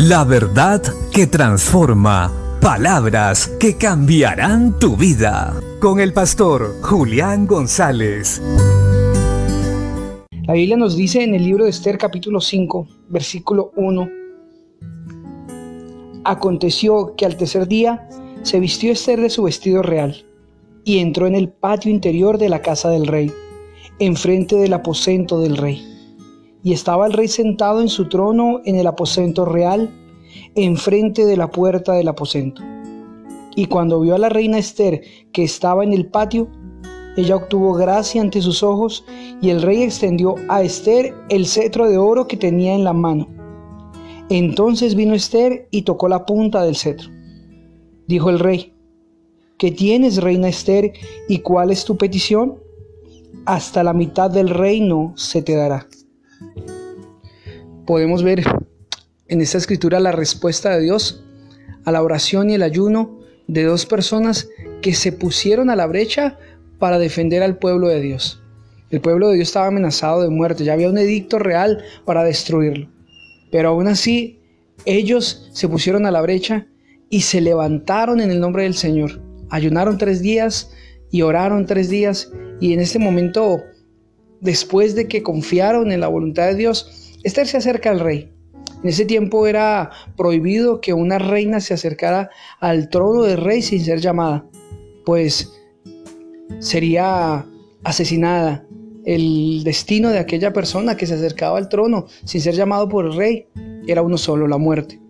La verdad que transforma. Palabras que cambiarán tu vida. Con el pastor Julián González. La Biblia nos dice en el libro de Esther capítulo 5, versículo 1. Aconteció que al tercer día se vistió Esther de su vestido real y entró en el patio interior de la casa del rey, enfrente del aposento del rey. Y estaba el rey sentado en su trono en el aposento real, enfrente de la puerta del aposento. Y cuando vio a la reina Esther que estaba en el patio, ella obtuvo gracia ante sus ojos y el rey extendió a Esther el cetro de oro que tenía en la mano. Entonces vino Esther y tocó la punta del cetro. Dijo el rey, ¿qué tienes, reina Esther, y cuál es tu petición? Hasta la mitad del reino se te dará. Podemos ver en esta escritura la respuesta de Dios a la oración y el ayuno de dos personas que se pusieron a la brecha para defender al pueblo de Dios. El pueblo de Dios estaba amenazado de muerte, ya había un edicto real para destruirlo. Pero aún así, ellos se pusieron a la brecha y se levantaron en el nombre del Señor. Ayunaron tres días y oraron tres días y en este momento, después de que confiaron en la voluntad de Dios, Esther se acerca al rey. En ese tiempo era prohibido que una reina se acercara al trono del rey sin ser llamada, pues sería asesinada. El destino de aquella persona que se acercaba al trono sin ser llamado por el rey era uno solo, la muerte.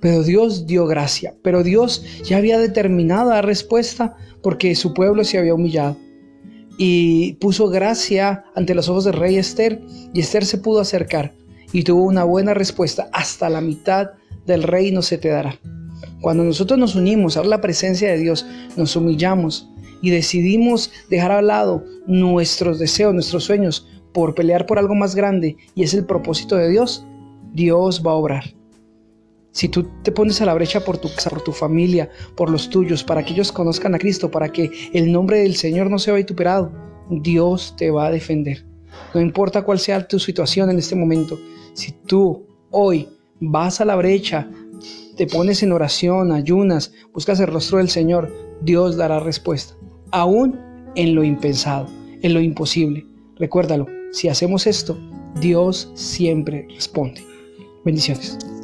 Pero Dios dio gracia, pero Dios ya había determinado la respuesta porque su pueblo se había humillado. Y puso gracia ante los ojos del rey Esther y Esther se pudo acercar y tuvo una buena respuesta. Hasta la mitad del reino se te dará. Cuando nosotros nos unimos a la presencia de Dios, nos humillamos, y decidimos dejar a lado nuestros deseos, nuestros sueños, por pelear por algo más grande y es el propósito de Dios, Dios va a obrar. Si tú te pones a la brecha por tu casa, por tu familia, por los tuyos, para que ellos conozcan a Cristo, para que el nombre del Señor no sea vituperado, Dios te va a defender. No importa cuál sea tu situación en este momento, si tú hoy vas a la brecha, te pones en oración, ayunas, buscas el rostro del Señor, Dios dará respuesta aún en lo impensado, en lo imposible. Recuérdalo, si hacemos esto, Dios siempre responde. Bendiciones.